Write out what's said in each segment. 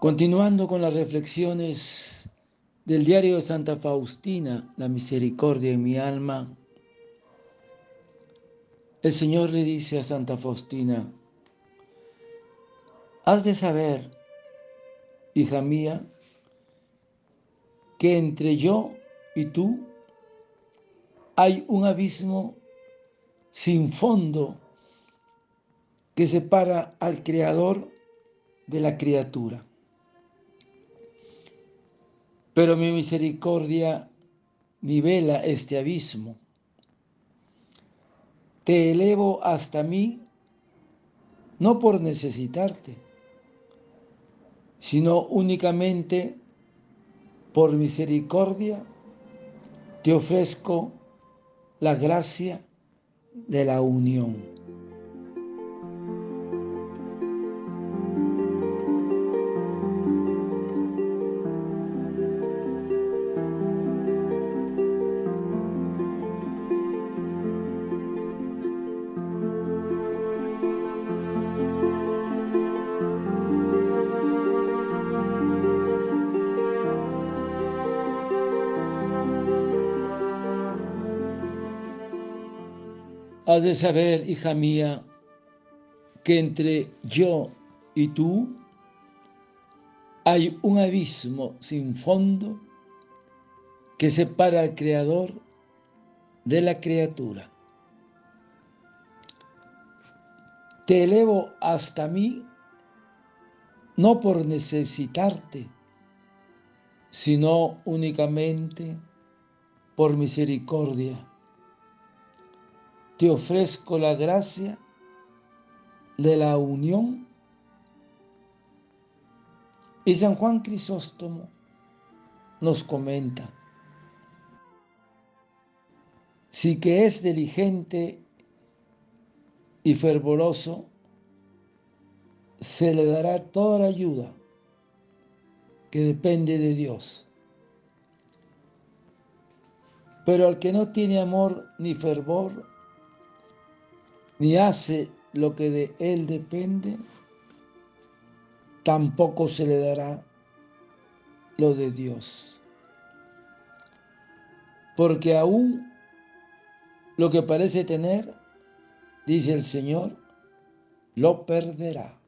Continuando con las reflexiones del diario de Santa Faustina, La misericordia en mi alma, el Señor le dice a Santa Faustina, has de saber, hija mía, que entre yo y tú hay un abismo sin fondo que separa al Creador de la criatura pero mi misericordia nivela este abismo. Te elevo hasta mí, no por necesitarte, sino únicamente por misericordia, te ofrezco la gracia de la unión. Has de saber, hija mía, que entre yo y tú hay un abismo sin fondo que separa al Creador de la criatura. Te elevo hasta mí no por necesitarte, sino únicamente por misericordia te ofrezco la gracia de la unión. Y San Juan Crisóstomo nos comenta, si que es diligente y fervoroso, se le dará toda la ayuda que depende de Dios. Pero al que no tiene amor ni fervor, ni hace lo que de él depende, tampoco se le dará lo de Dios. Porque aún lo que parece tener, dice el Señor, lo perderá.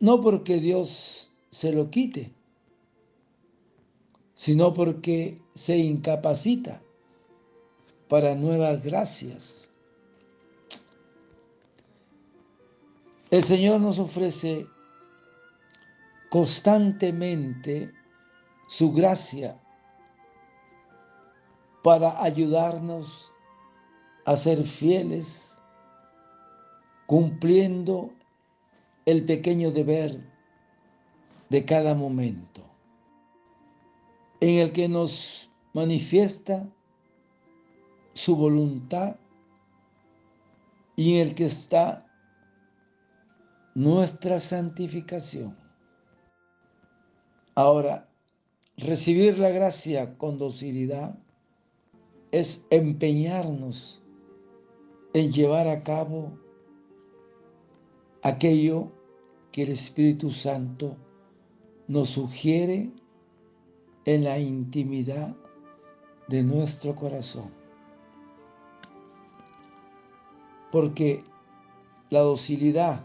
No porque Dios se lo quite, sino porque se incapacita para nuevas gracias. El Señor nos ofrece constantemente su gracia para ayudarnos a ser fieles, cumpliendo el pequeño deber de cada momento, en el que nos manifiesta su voluntad y en el que está nuestra santificación. Ahora, recibir la gracia con docilidad es empeñarnos en llevar a cabo aquello que el Espíritu Santo nos sugiere en la intimidad de nuestro corazón porque la docilidad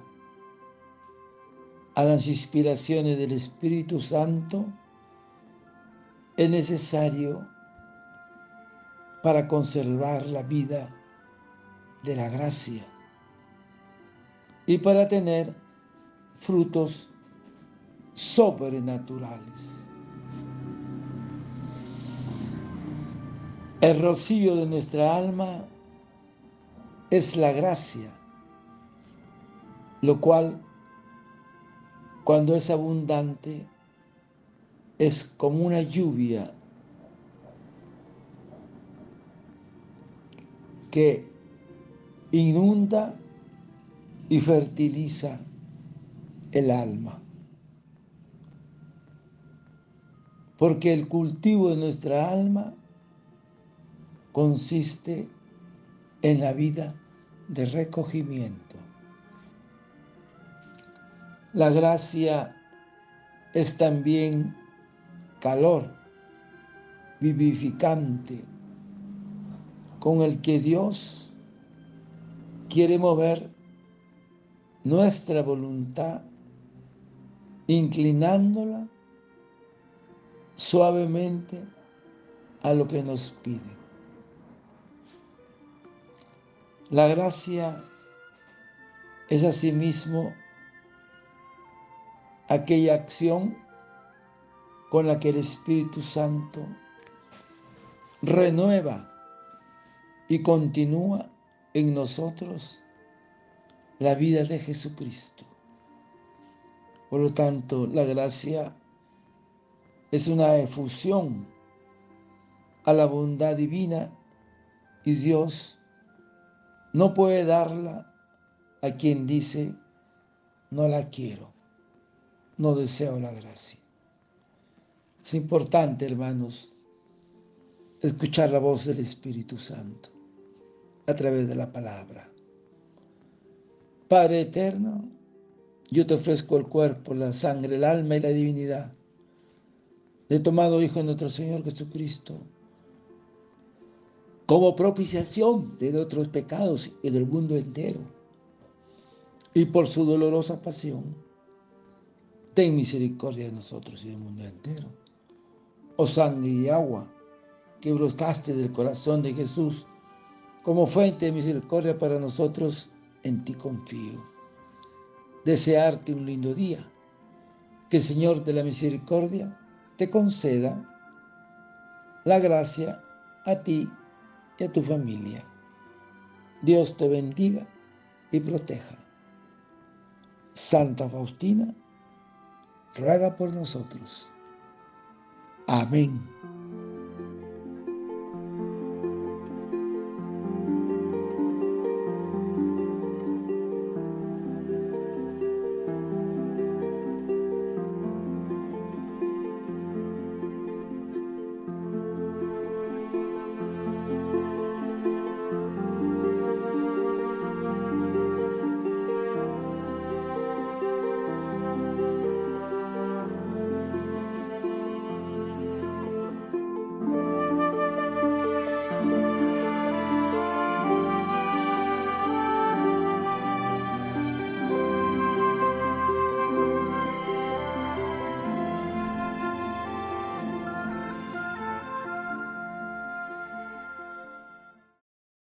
a las inspiraciones del Espíritu Santo es necesario para conservar la vida de la gracia y para tener frutos sobrenaturales. El rocío de nuestra alma es la gracia, lo cual cuando es abundante es como una lluvia que inunda y fertiliza el alma. Porque el cultivo de nuestra alma consiste en la vida de recogimiento. La gracia es también calor vivificante con el que Dios quiere mover nuestra voluntad, inclinándola suavemente a lo que nos pide. La gracia es asimismo aquella acción con la que el Espíritu Santo renueva y continúa en nosotros la vida de Jesucristo. Por lo tanto, la gracia es una efusión a la bondad divina y Dios no puede darla a quien dice, no la quiero, no deseo la gracia. Es importante, hermanos, escuchar la voz del Espíritu Santo a través de la palabra. Padre eterno, yo te ofrezco el cuerpo, la sangre, el alma y la divinidad de tomado Hijo de nuestro Señor Jesucristo, como propiciación de nuestros pecados y del mundo entero, y por su dolorosa pasión, ten misericordia de nosotros y del mundo entero. Oh sangre y agua, que brotaste del corazón de Jesús, como fuente de misericordia para nosotros, en ti confío. Desearte un lindo día, que el Señor de la misericordia te conceda la gracia a ti y a tu familia. Dios te bendiga y proteja. Santa Faustina, ruega por nosotros. Amén.